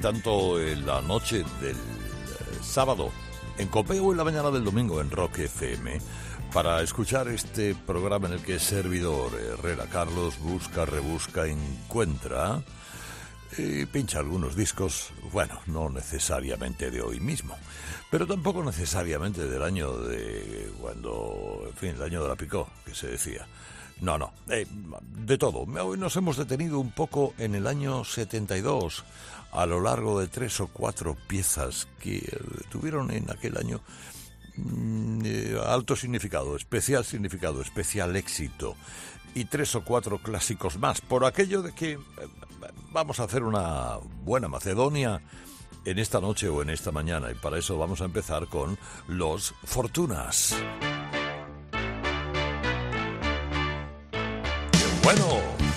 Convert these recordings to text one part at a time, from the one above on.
Tanto en la noche del eh, sábado en Copeo o en la mañana del domingo en Rock FM para escuchar este programa en el que servidor Herrera Carlos busca, rebusca, encuentra y pincha algunos discos, bueno, no necesariamente de hoy mismo, pero tampoco necesariamente del año de cuando, en fin, el año de la picó, que se decía. No, no, eh, de todo. Hoy nos hemos detenido un poco en el año 72, a lo largo de tres o cuatro piezas que eh, tuvieron en aquel año mm, eh, alto significado, especial significado, especial éxito y tres o cuatro clásicos más, por aquello de que eh, vamos a hacer una buena Macedonia en esta noche o en esta mañana y para eso vamos a empezar con Los Fortunas. ¡Qué bueno!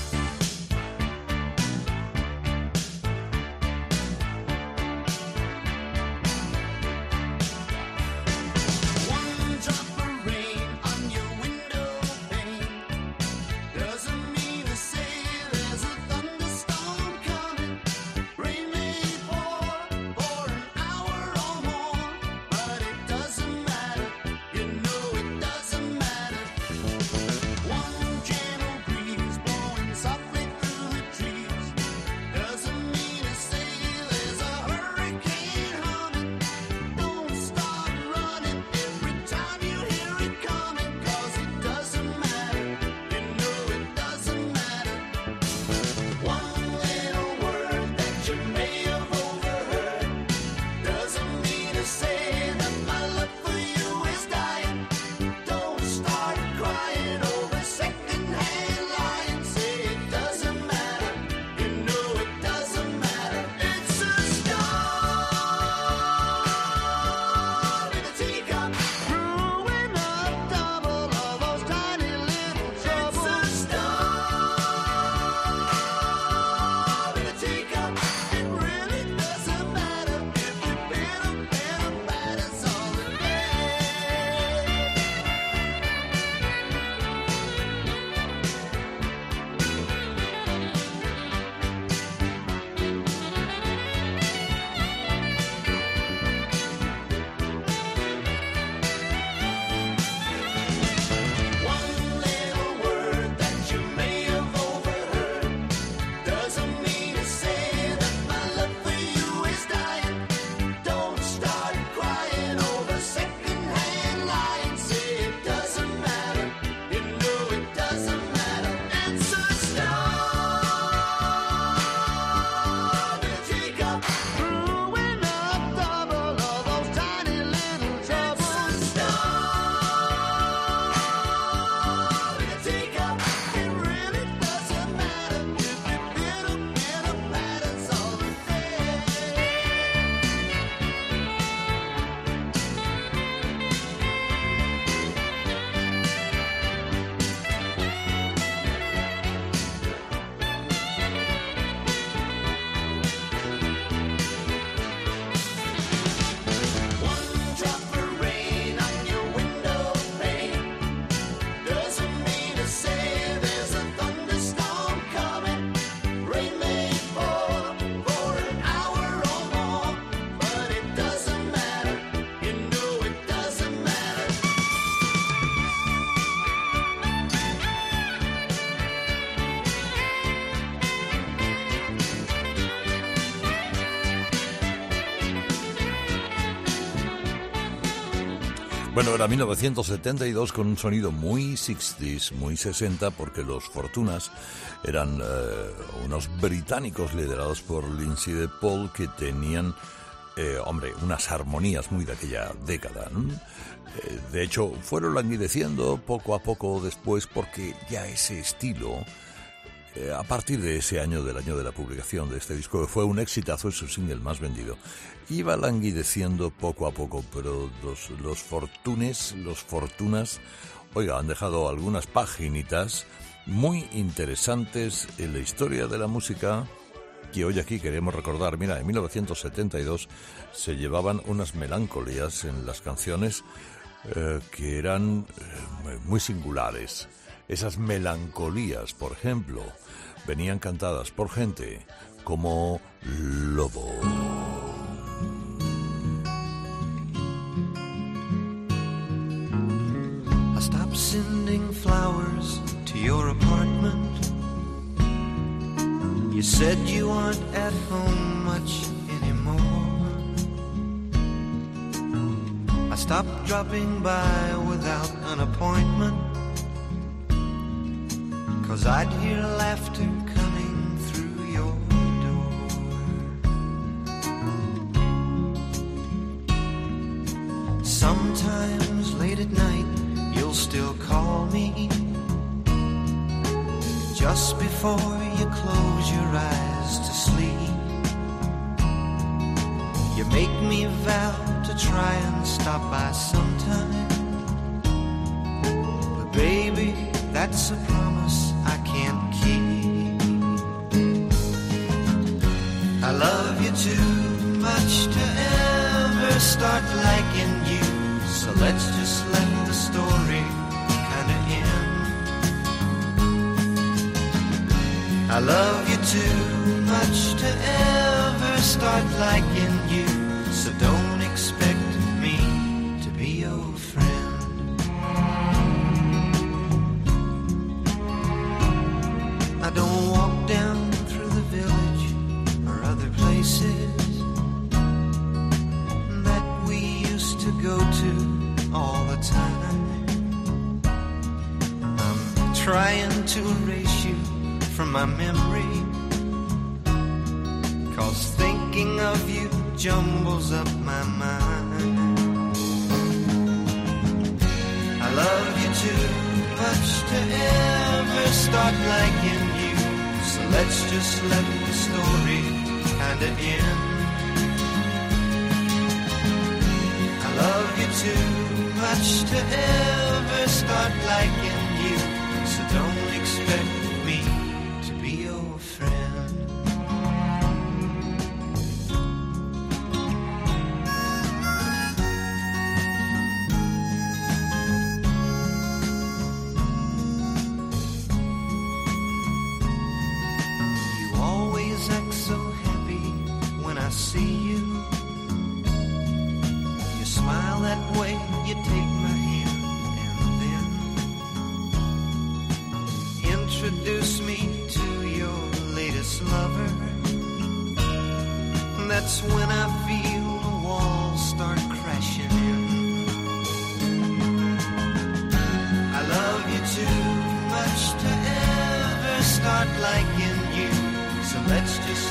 Bueno, era 1972 con un sonido muy 60s, muy 60, porque los Fortunas eran eh, unos británicos liderados por Lindsay de Paul que tenían eh, hombre, unas armonías muy de aquella década. Eh, de hecho, fueron languideciendo poco a poco después porque ya ese estilo, eh, a partir de ese año, del año de la publicación de este disco, que fue un exitazo, es su single más vendido, iba languideciendo poco a poco, pero los, los fortunes, los fortunas, oiga, han dejado algunas paginitas muy interesantes en la historia de la música que hoy aquí queremos recordar. Mira, en 1972 se llevaban unas melancolías en las canciones eh, que eran eh, muy singulares. Esas melancolías, por ejemplo, venían cantadas por gente como Lobo. I stopped sending flowers to your apartment. You said you aren't at home much anymore. I stopped dropping by without an appointment. Cause I'd hear laughter coming through your door. Sometimes late at night, you'll still call me. Just before you close your eyes to sleep, you make me vow to try and stop by sometime. But baby, that's a promise I can't keep. I love you too much to ever start liking you. So let's just let the story kinda end. I love you too much to ever start liking my memory. Cause thinking of you jumbles up my mind. I love you too much to ever start liking you. So let's just let the story kinda end. I love you too much to ever start liking you. So don't expect start liking you. So let's just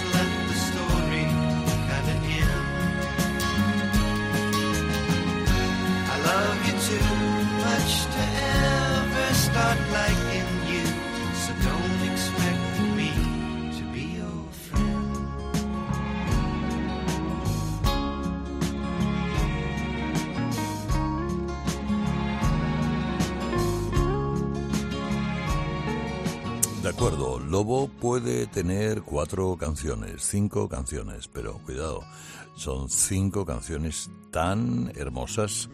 puede tener cuatro canciones, cinco canciones, pero cuidado, son cinco canciones tan hermosas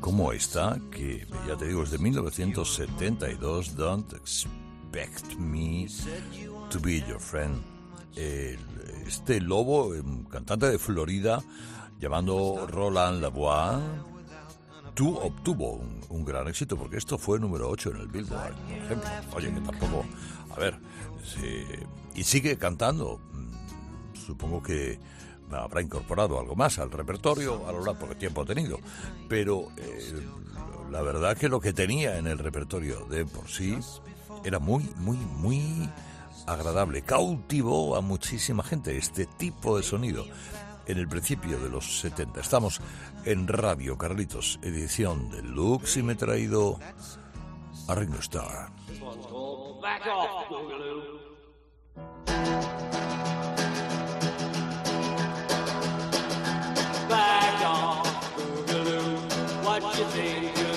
como esta, que ya te digo, es de 1972, Don't Expect Me to Be Your Friend. Este Lobo, cantante de Florida, llamando Roland Lavoie, tú obtuvo un, un gran éxito porque esto fue número 8 en el Billboard, por ejemplo. Oye, que tampoco. A ver, sí, y sigue cantando. Supongo que habrá incorporado algo más al repertorio a lo largo porque tiempo ha tenido. Pero eh, la verdad que lo que tenía en el repertorio de por sí era muy, muy, muy agradable. Cautivó a muchísima gente este tipo de sonido. en el principio de los 70. Estamos en Radio Carlitos, edición deluxe, y me he traído a Ringo Starr. Back off, Boogaloo. Back off, Boogaloo. What you think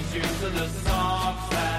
wallpaper shoes and the socks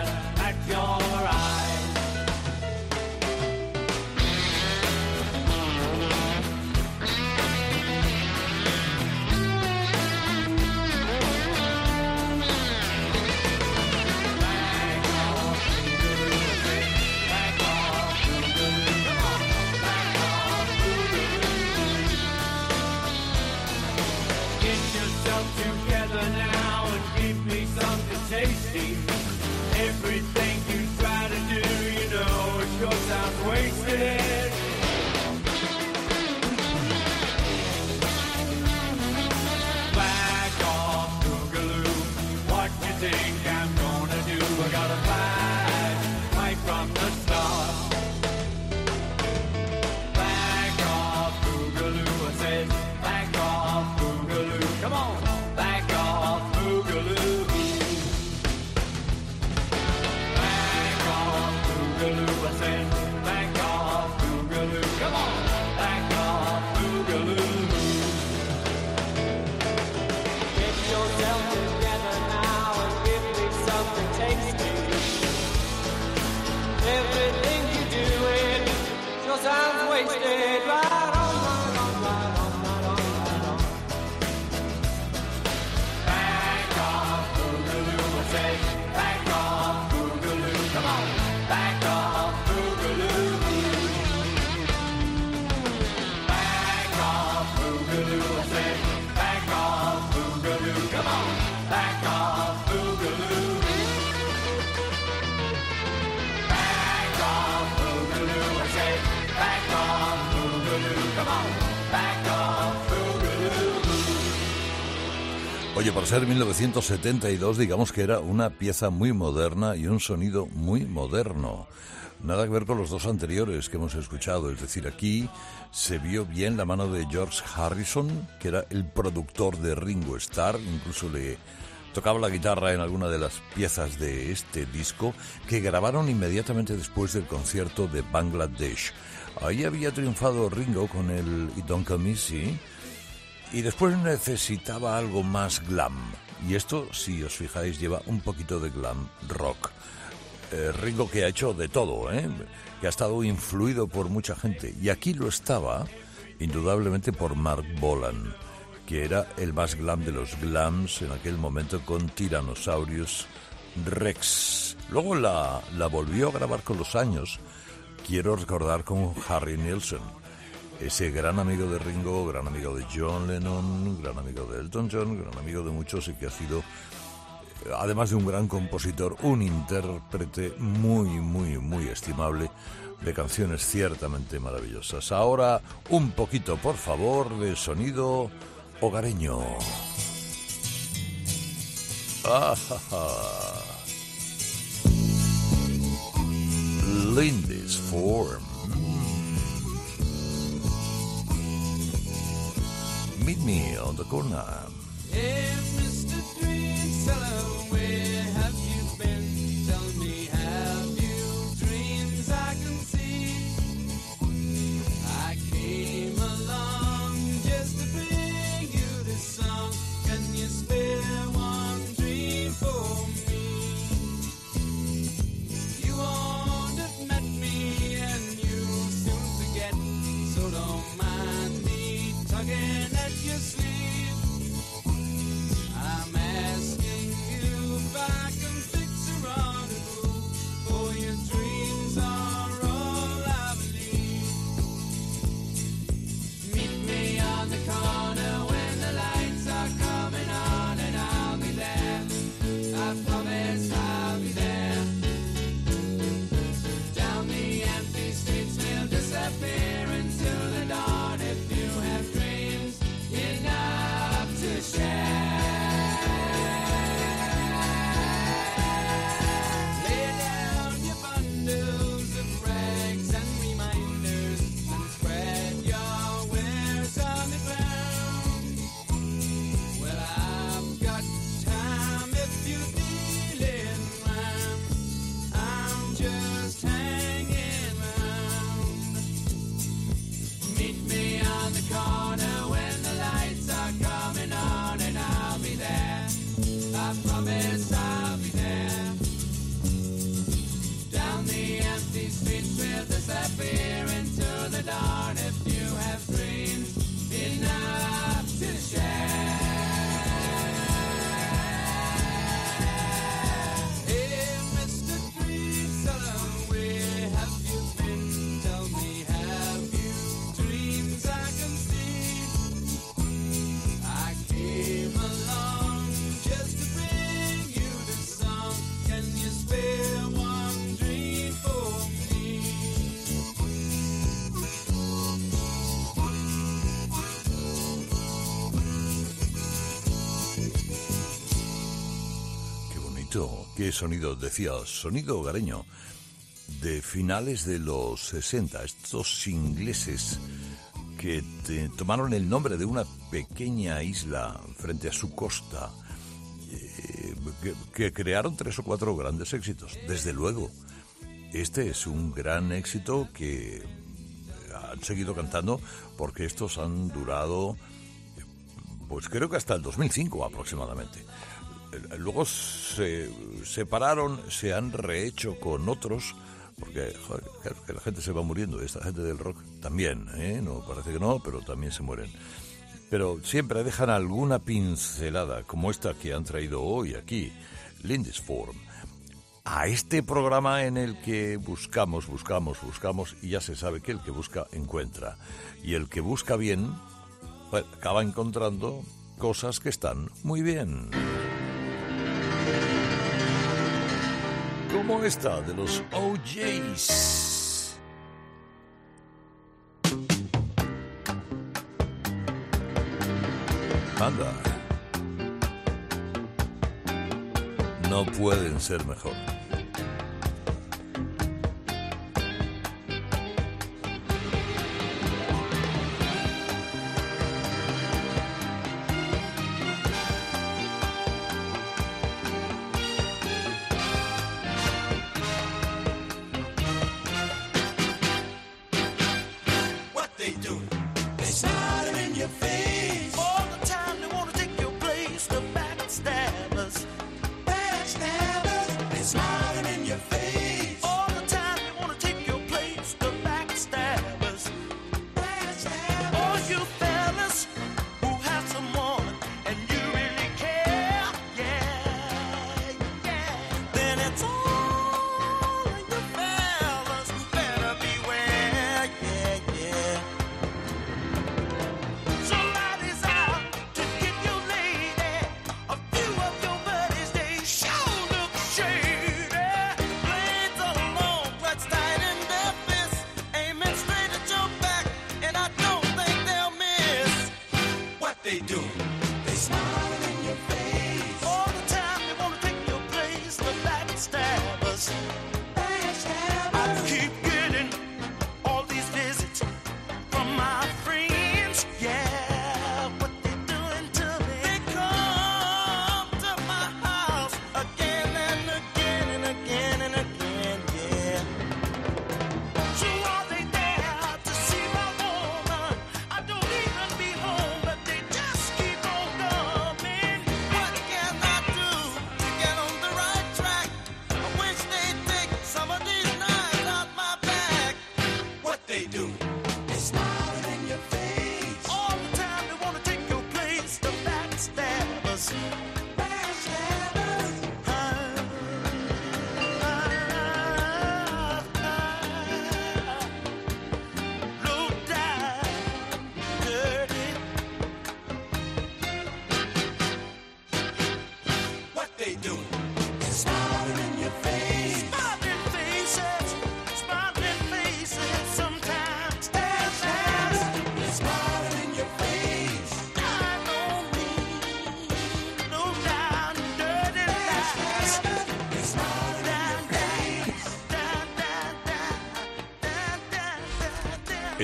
ser 1972, digamos que era una pieza muy moderna y un sonido muy moderno. Nada que ver con los dos anteriores que hemos escuchado. Es decir, aquí se vio bien la mano de George Harrison, que era el productor de Ringo Starr, incluso le tocaba la guitarra en alguna de las piezas de este disco, que grabaron inmediatamente después del concierto de Bangladesh. Ahí había triunfado Ringo con el It Don't Come Easy, y después necesitaba algo más glam. Y esto, si os fijáis, lleva un poquito de glam rock. Eh, Ringo que ha hecho de todo, ¿eh? que ha estado influido por mucha gente. Y aquí lo estaba, indudablemente, por Mark Bolan, que era el más glam de los glams en aquel momento con Tyrannosaurus Rex. Luego la, la volvió a grabar con los años, quiero recordar con Harry Nilsson ese gran amigo de Ringo, gran amigo de John Lennon, gran amigo de Elton John, gran amigo de muchos y que ha sido, además de un gran compositor, un intérprete muy, muy, muy estimable de canciones ciertamente maravillosas. Ahora un poquito, por favor, de sonido hogareño. Ah, ja, ja. Lindisfarne. Meet me on the corner. Qué sonido, decía, sonido hogareño de finales de los 60. Estos ingleses que te- tomaron el nombre de una pequeña isla frente a su costa, eh, que, que crearon tres o cuatro grandes éxitos. Desde luego, este es un gran éxito que han seguido cantando porque estos han durado, pues creo que hasta el 2005 aproximadamente. Luego se separaron, se han rehecho con otros, porque la gente se va muriendo, esta gente del rock también, ¿eh? no parece que no, pero también se mueren. Pero siempre dejan alguna pincelada, como esta que han traído hoy aquí, Lindisfarne, a este programa en el que buscamos, buscamos, buscamos, y ya se sabe que el que busca encuentra. Y el que busca bien, acaba encontrando cosas que están muy bien. Como esta de los OJs. Anda. No pueden ser mejor.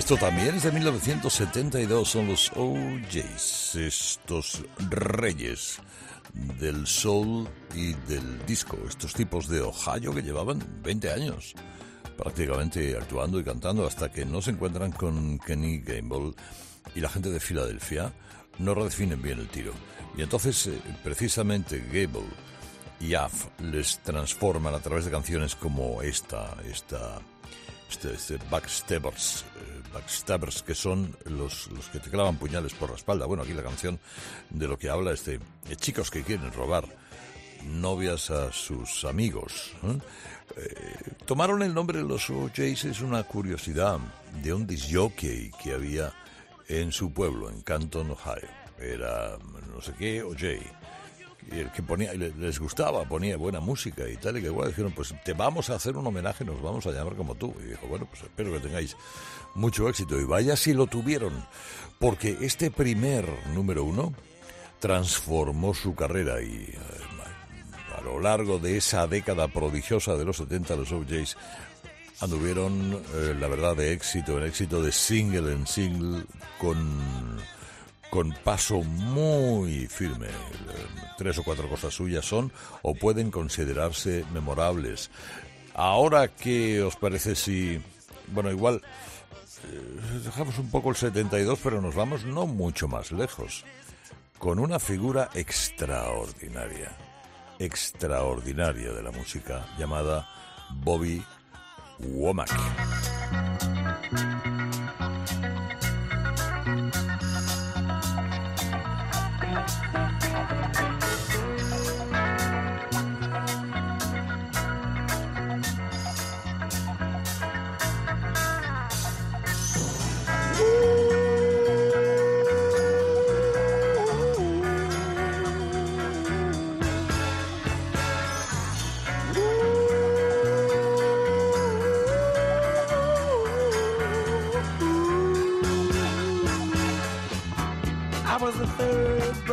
Esto también es de 1972, son los OJs, estos reyes del soul y del disco, estos tipos de Ohio que llevaban 20 años prácticamente actuando y cantando hasta que no se encuentran con Kenny Gamble y la gente de Filadelfia no redefinen bien el tiro. Y entonces, eh, precisamente, Gable y Af les transforman a través de canciones como esta, esta backstabbers, eh, backstabbers que son los, los que te clavan puñales por la espalda. Bueno, aquí la canción de lo que habla es de, de chicos que quieren robar novias a sus amigos. ¿eh? Eh, tomaron el nombre de los OJs, es una curiosidad de un disjockey que había en su pueblo, en Canton, Ohio. Era no sé qué OJ. Y el que ponía, les gustaba, ponía buena música y tal, y que igual dijeron, pues te vamos a hacer un homenaje, nos vamos a llamar como tú. Y dijo, bueno, pues espero que tengáis mucho éxito. Y vaya si lo tuvieron, porque este primer número uno transformó su carrera y eh, a lo largo de esa década prodigiosa de los 70, los OJs anduvieron, eh, la verdad, de éxito, en éxito de single en single, con, con paso muy firme. Tres o cuatro cosas suyas son o pueden considerarse memorables. Ahora, ¿qué os parece si, bueno, igual eh, dejamos un poco el 72, pero nos vamos no mucho más lejos, con una figura extraordinaria, extraordinaria de la música, llamada Bobby Womack.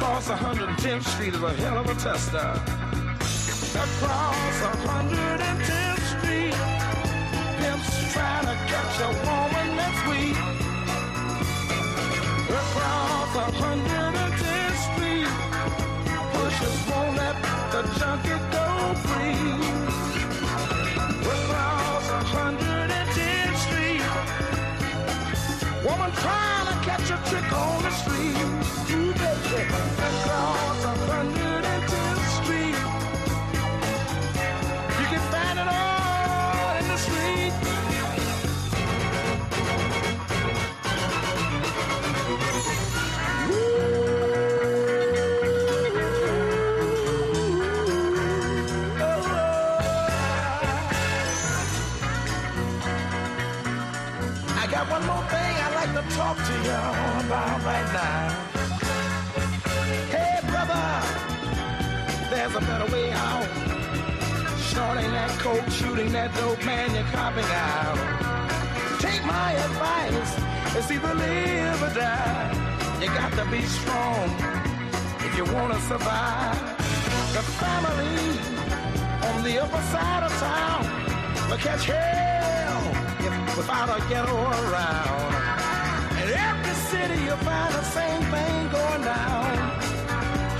Across 110th Street is a hell of a tester. Across 110th Street, pimps trying to catch a woman that's weak. Across 110th Street, pushers won't let the junkie go free. Across 110th Street, woman trying to catch a trick on the street. You Shooting that dope, man, you're copping out. Take my advice, it's either live or die. You got to be strong if you want to survive. The family on the upper side of town will catch hell if, without a ghetto around. In every city you'll find the same thing going down.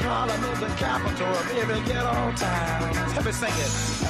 Harlem is the capital of every ghetto town. Let me sing it.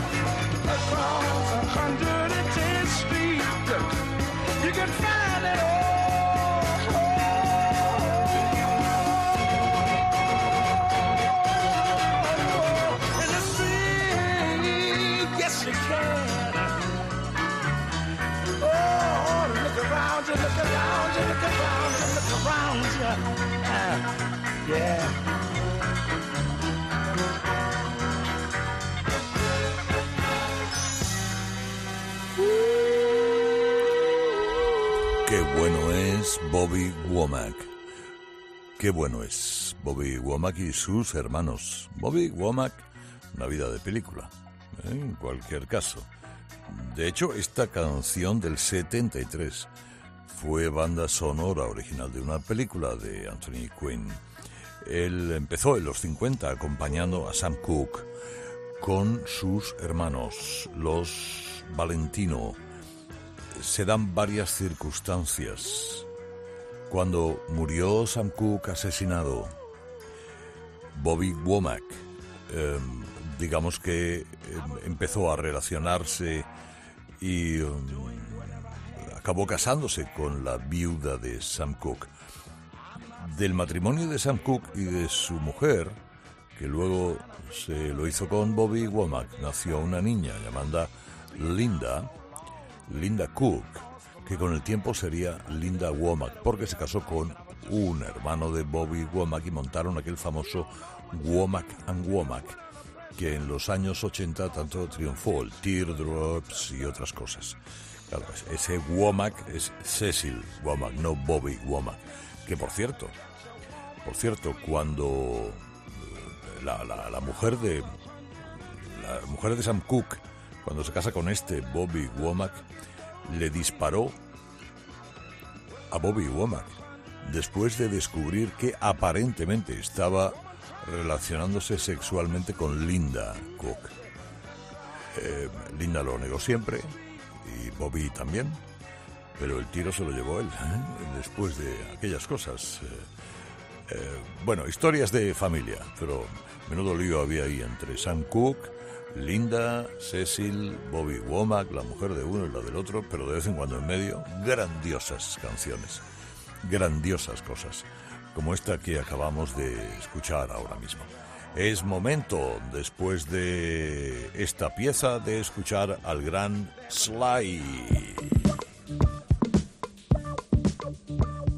Qué bueno es Bobby Womack. Qué bueno es Bobby Womack y sus hermanos. Bobby Womack, una vida de película, ¿eh? en cualquier caso. De hecho, esta canción del 73 fue banda sonora original de una película de Anthony Quinn. Él empezó en los 50 acompañando a Sam Cooke con sus hermanos, los Valentino. Se dan varias circunstancias. Cuando murió Sam Cooke asesinado, Bobby Womack, eh, digamos que eh, empezó a relacionarse y a acabó casándose con la viuda de Sam Cooke. Del matrimonio de Sam Cooke y de su mujer, que luego se lo hizo con Bobby Womack, nació una niña llamada Linda, Linda Cook, que con el tiempo sería Linda Womack, porque se casó con un hermano de Bobby Womack y montaron aquel famoso Womack and Womack, que en los años 80 tanto triunfó, el Teardrops y otras cosas. Claro, ese Womack es Cecil Womack, no Bobby Womack, que por cierto, por cierto, cuando eh, la, la- la mujer de la mujer de Sam Cooke, cuando se casa con este Bobby Womack, le disparó a Bobby Womack después de descubrir que aparentemente estaba relacionándose sexualmente con Linda Cook. Eh, Linda lo negó siempre y Bobby también, pero el tiro se lo llevó él ¿eh? después de aquellas cosas. eh, eh, bueno, historias de familia, pero menudo lío había ahí entre Sam Cooke, Linda, Cecil, Bobby Womack, la mujer de uno y la del otro, pero de vez en cuando en medio, grandiosas canciones, grandiosas cosas, como esta que acabamos de escuchar ahora mismo. Es momento, después de esta pieza, de escuchar al gran Sly.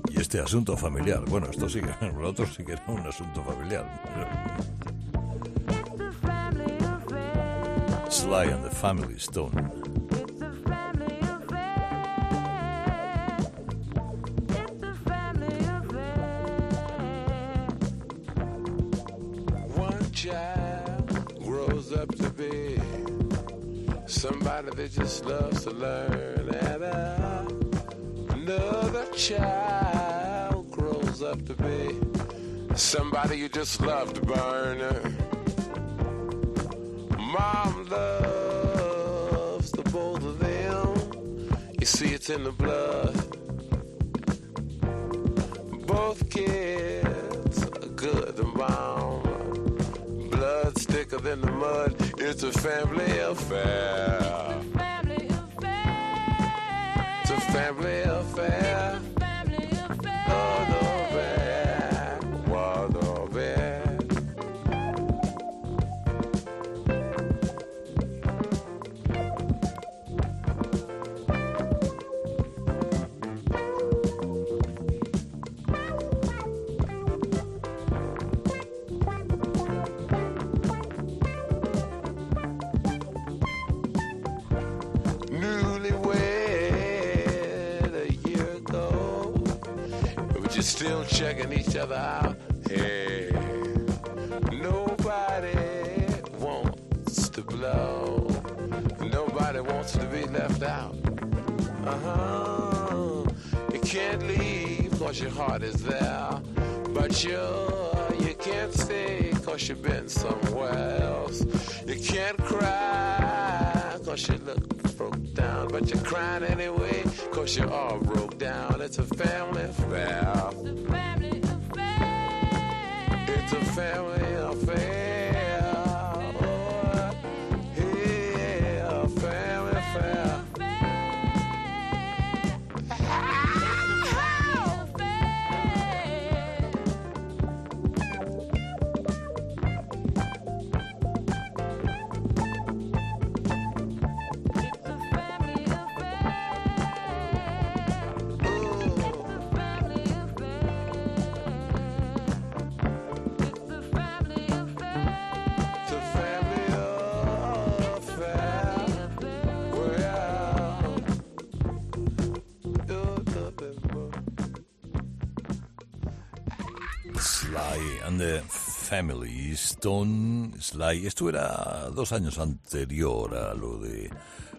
Y este asunto familiar, bueno, esto sí lo otro sí que era un asunto familiar. Sly and the Family Stone. Somebody that just loves to learn, and uh, another child grows up to be somebody you just love to burn. Mom loves the both of them. You see, it's in the blood. Both kids Blood's thicker than the mud. It's a family affair. It's a family affair. Checking each other out. Hey, nobody wants to blow. Nobody wants to be left out. Uh huh. You can't leave cause your heart is there. But you, you can't stay cause you've been somewhere else. You can't cry cause you look broke down. But you're crying anyway cause you're all broke down. It's a family affair. It's Sly and the Family Stone. Sly, esto era dos años anterior a lo de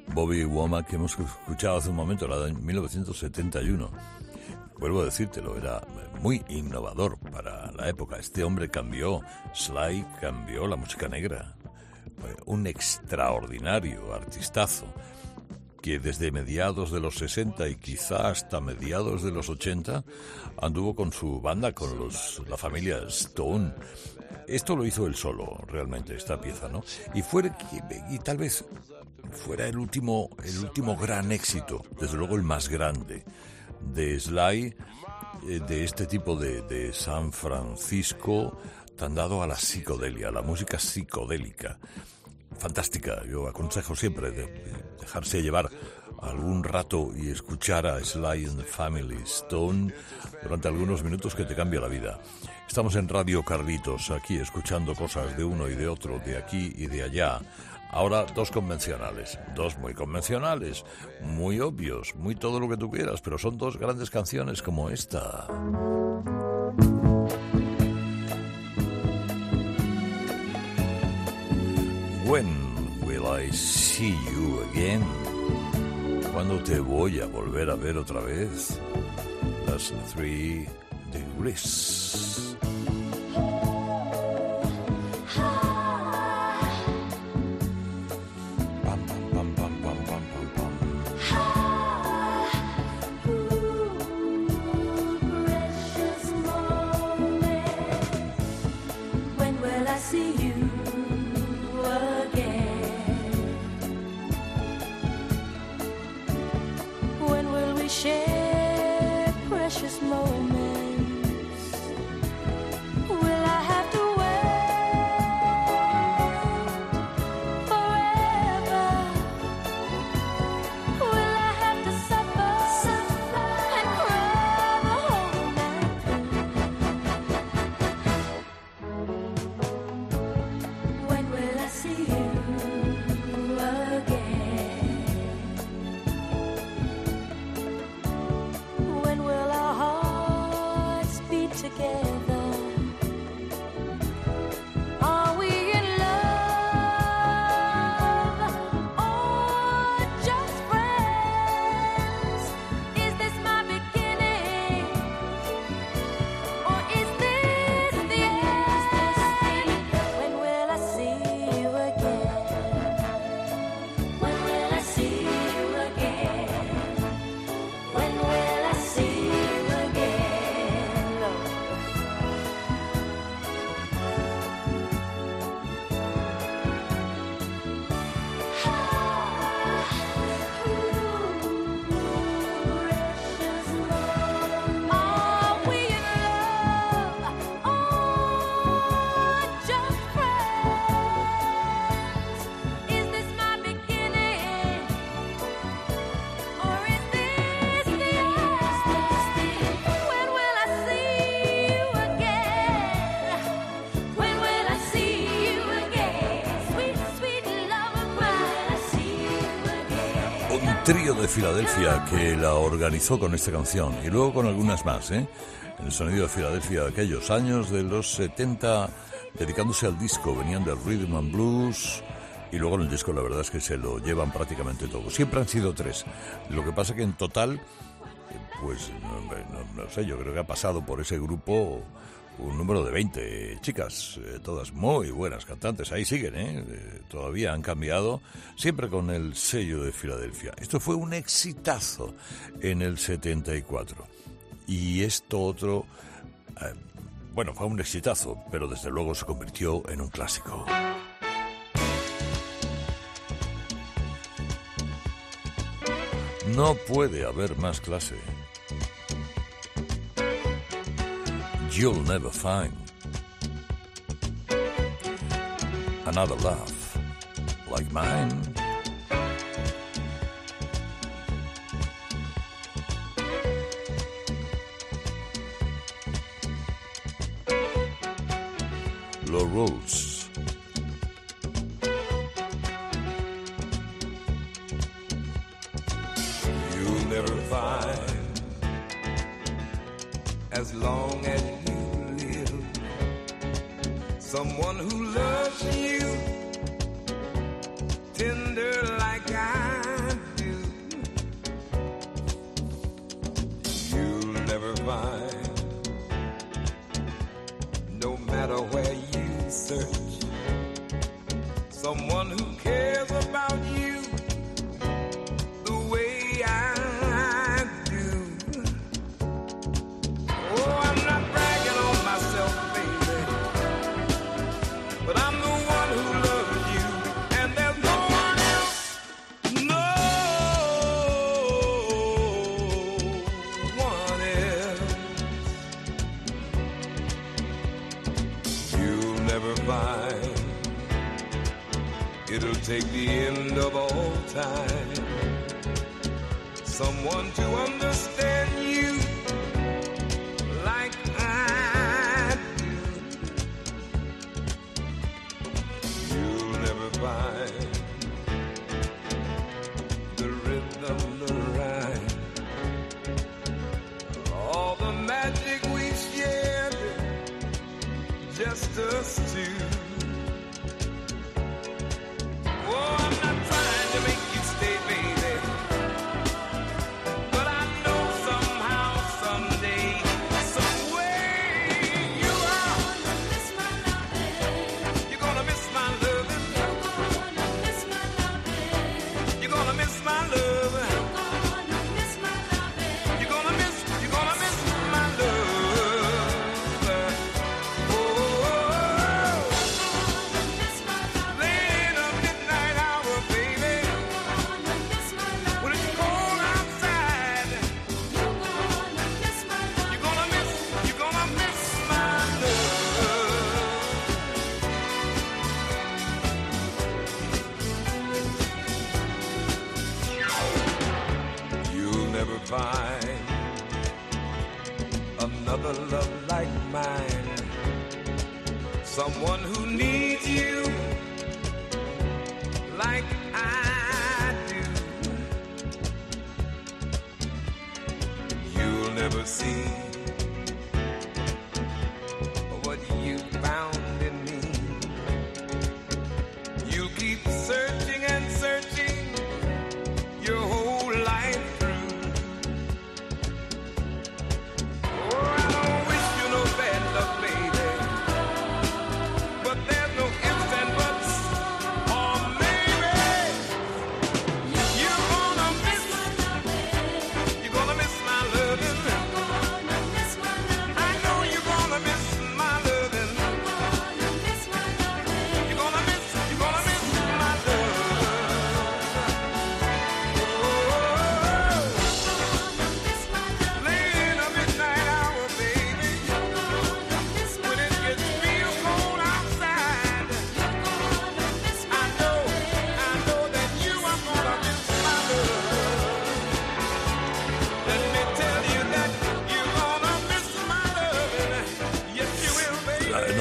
Bobby Womack que hemos escuchado hace un momento, era de 1971. Vuelvo a decírtelo, era muy innovador para la época. Este hombre cambió, Sly cambió la música negra. Un extraordinario artistazo que desde mediados de los 60 y quizá hasta mediados de los 80 anduvo con su banda, con los, la familia Stone. Esto lo hizo él solo, realmente, esta pieza, ¿no? Y fue, y tal vez fuera el último, el último gran éxito, desde luego el más grande, de Sly, eh, de este tipo de, de San Francisco, tan dado a la psicodelia, a la música psicodélica. Fantástica, yo aconsejo siempre de- de dejarse llevar algún rato y escuchar a Sly and Family Stone durante algunos minutos que te cambia la vida. Estamos en Radio Carlitos, aquí escuchando cosas de uno y de otro, de aquí y de allá. Ahora dos convencionales, dos muy convencionales, muy obvios, muy todo lo que tú quieras, pero son dos grandes canciones como esta. When will I see you again? ¿Cuándo te voy a volver a ver otra vez? Las Three Degrees. Trío de Filadelfia que la organizó con esta canción y luego con algunas más, ¿eh? El sonido de Filadelfia de aquellos años de los 70, dedicándose al disco, venían del Rhythm and Blues y luego en el disco la verdad es que se lo llevan prácticamente todo. Siempre han sido tres. Lo que pasa que en total, eh, pues no, sé, yo creo que ha pasado por ese grupo un número de 20 chicas, eh, todas muy buenas cantantes, ahí siguen, ¿eh? Eh, todavía han cambiado, siempre con el sello de Filadelfia. Esto fue un exitazo en el 74. Y esto otro, eh, bueno, fue un exitazo, pero desde luego se convirtió en un clásico. No puede haber más clase. You'll never find another love like mine. Low rules. Someone who loves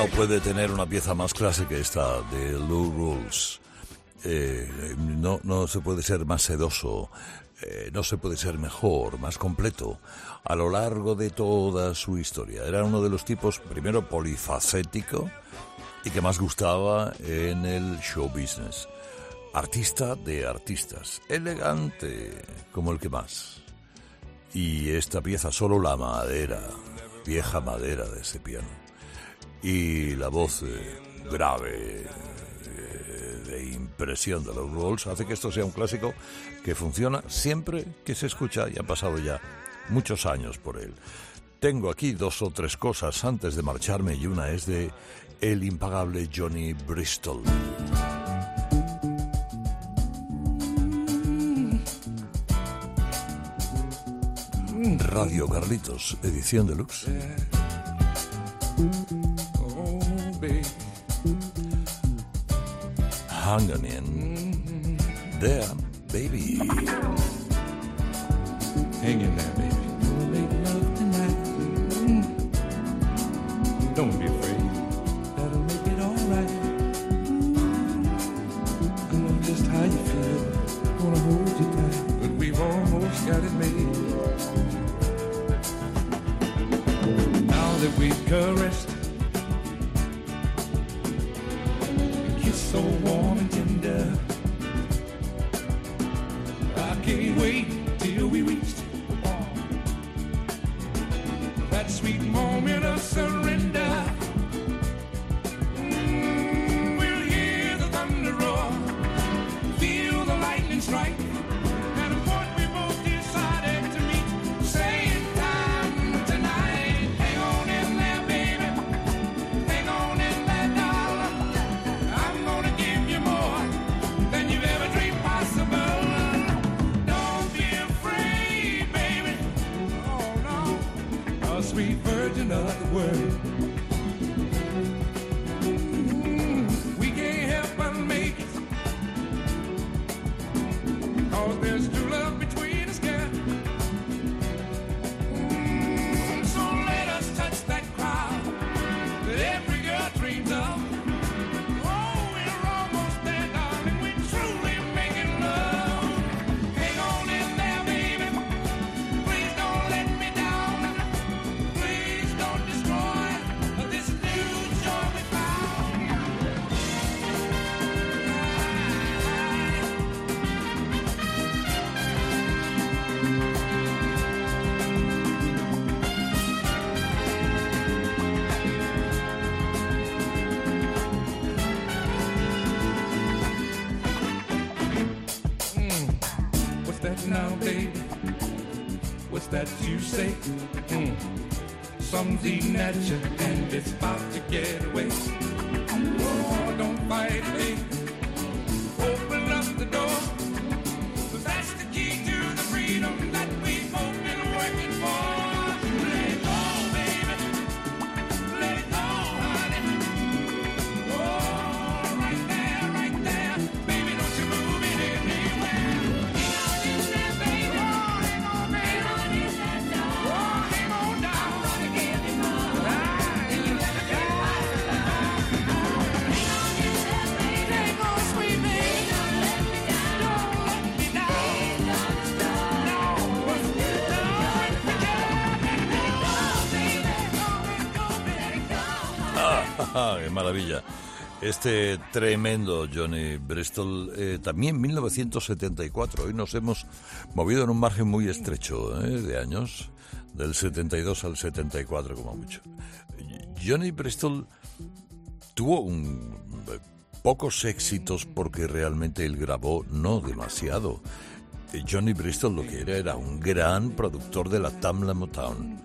No puede tener una pieza más clásica que esta de Lou Rules. Eh, no, no se puede ser más sedoso, eh, no se puede ser mejor, más completo. A lo largo de toda su historia. Era uno de los tipos, primero polifacético y que más gustaba en el show business. Artista de artistas, elegante como el que más. Y esta pieza, solo la madera, vieja madera de ese piano y la voz eh, grave eh, de impresión de los Rolls hace que esto sea un clásico que funciona siempre que se escucha y han pasado ya muchos años por él. Tengo aquí dos o tres cosas antes de marcharme y una es de el impagable Johnny Bristol. Radio Carlitos, edición deluxe. Hanging in there, baby. Hang in there, baby. We'll make love tonight. Don't be afraid. That'll make it alright. I know just how you feel. Gonna hold you tight, but we've almost got it made. Now that we've caressed, so warm and tender. I can't wait at you and it's about to get away. Maravilla! Este tremendo Johnny Bristol, eh, también 1974. Hoy nos hemos movido en un margen muy estrecho eh, de años, del 72 al 74 como mucho. Johnny Bristol tuvo un- eh, pocos éxitos porque realmente él grabó no demasiado. Eh, Johnny Bristol lo que era era un gran productor de la Tamla Motown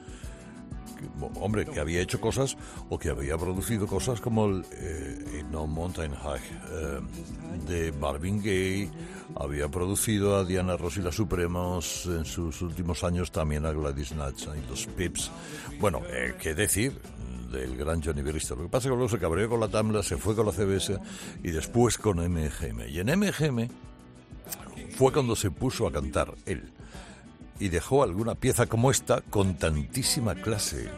hombre, que había hecho cosas o que había producido cosas como el eh, No Mountain High eh, de Marvin Gaye, había producido a Diana Ross y las Supremos en sus últimos años, también a Gladys Knight y los Pips. Bueno, eh, qué decir del gran Johnny Bristol. Lo que pasa es que luego se cabreó con la Tamla, se fue con la CBS y después con MGM. Y en MGM fue cuando se puso a cantar él y dejó alguna pieza como esta con tantísima clase,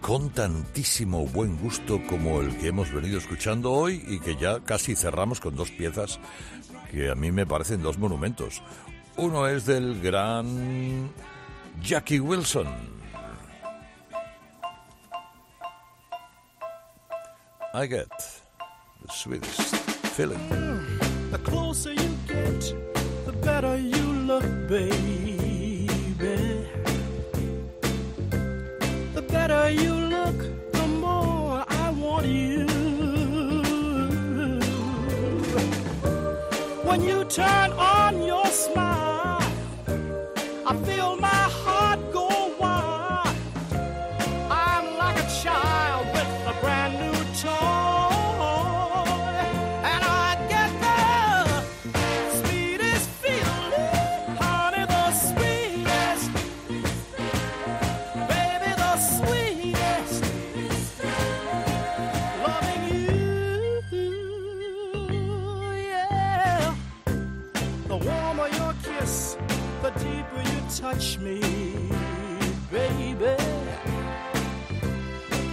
con tantísimo buen gusto como el que hemos venido escuchando hoy y que ya casi cerramos con dos piezas que a mí me parecen dos monumentos. Uno es del gran Jackie Wilson. I get the sweetest feeling. The closer you get, the better you look, baby. You turn on your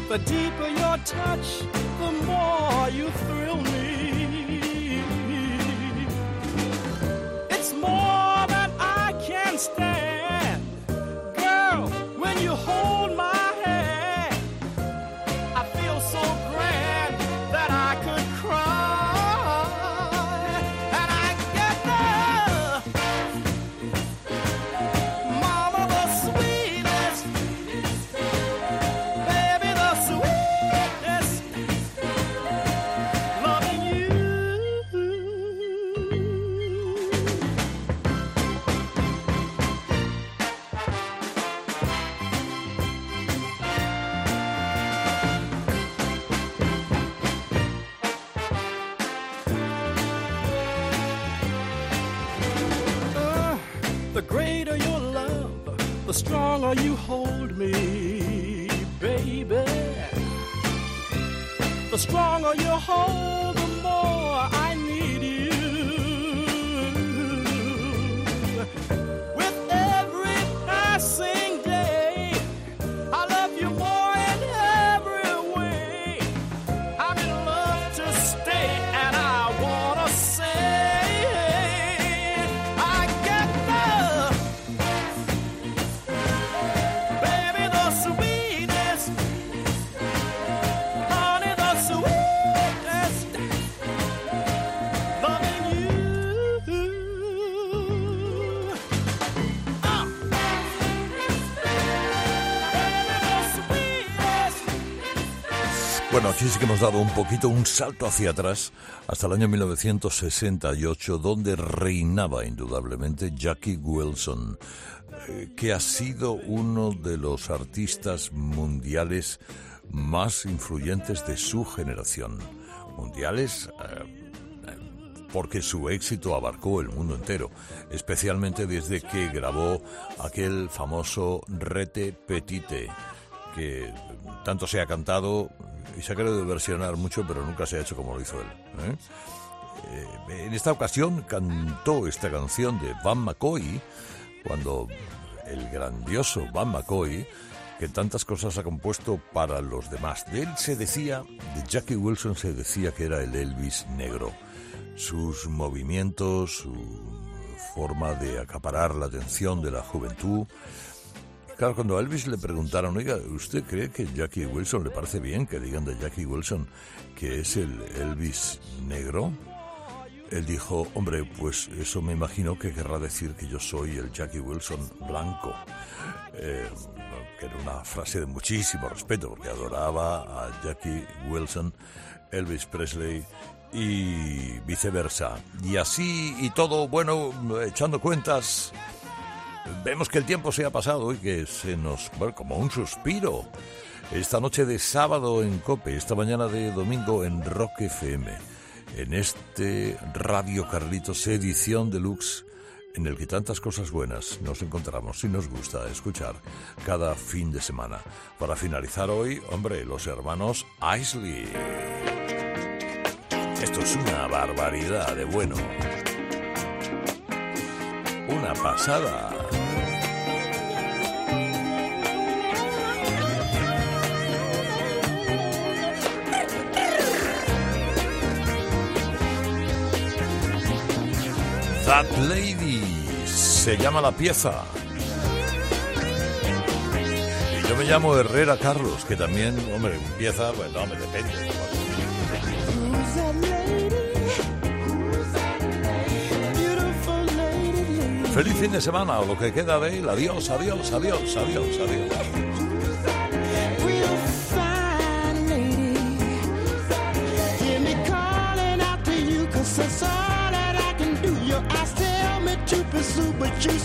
The deeper your touch, the more you thrill stronger you hold me, baby. The stronger you hold, hemos dado un poquito un salto hacia atrás hasta el año 1968, donde reinaba indudablemente Jackie Wilson, eh, que ha sido uno de los artistas mundiales más influyentes de su generación. Mundiales eh, porque su éxito abarcó el mundo entero, especialmente desde que grabó aquel famoso Rete Petite, que tanto se ha cantado y se ha querido versionar mucho, pero nunca se ha hecho como lo hizo él. ¿eh? Eh, en esta ocasión cantó esta canción de Van McCoy, cuando el grandioso Van McCoy, que tantas cosas ha compuesto para los demás. De él se decía, de Jackie Wilson se decía que era el Elvis negro. Sus movimientos, su forma de acaparar la atención de la juventud. Claro, cuando a Elvis le preguntaron, oiga, ¿usted cree que Jackie Wilson le parece bien que digan de Jackie Wilson que es el Elvis negro? Él dijo, hombre, pues eso me imagino que querrá decir que yo soy el Jackie Wilson blanco. Eh, que era una frase de muchísimo respeto, porque adoraba a Jackie Wilson, Elvis Presley y viceversa. Y así y todo, bueno, echando cuentas, vemos que el tiempo se ha pasado y que se nos, bueno, como un suspiro. Esta noche de sábado en Cope, esta mañana de domingo en Rock FM, en este Radio Carlitos edición deluxe en el que tantas cosas buenas nos encontramos y nos gusta escuchar cada fin de semana. Para finalizar hoy, hombre, los hermanos Isley. Esto es una barbaridad de bueno. Una pasada. That Lady se llama la pieza. Y yo me llamo Herrera Carlos, que también, hombre, pieza, pues no, me depende. Feliz fin de semana o lo que queda de él. Adiós, adiós, adiós, adiós, adiós. but you.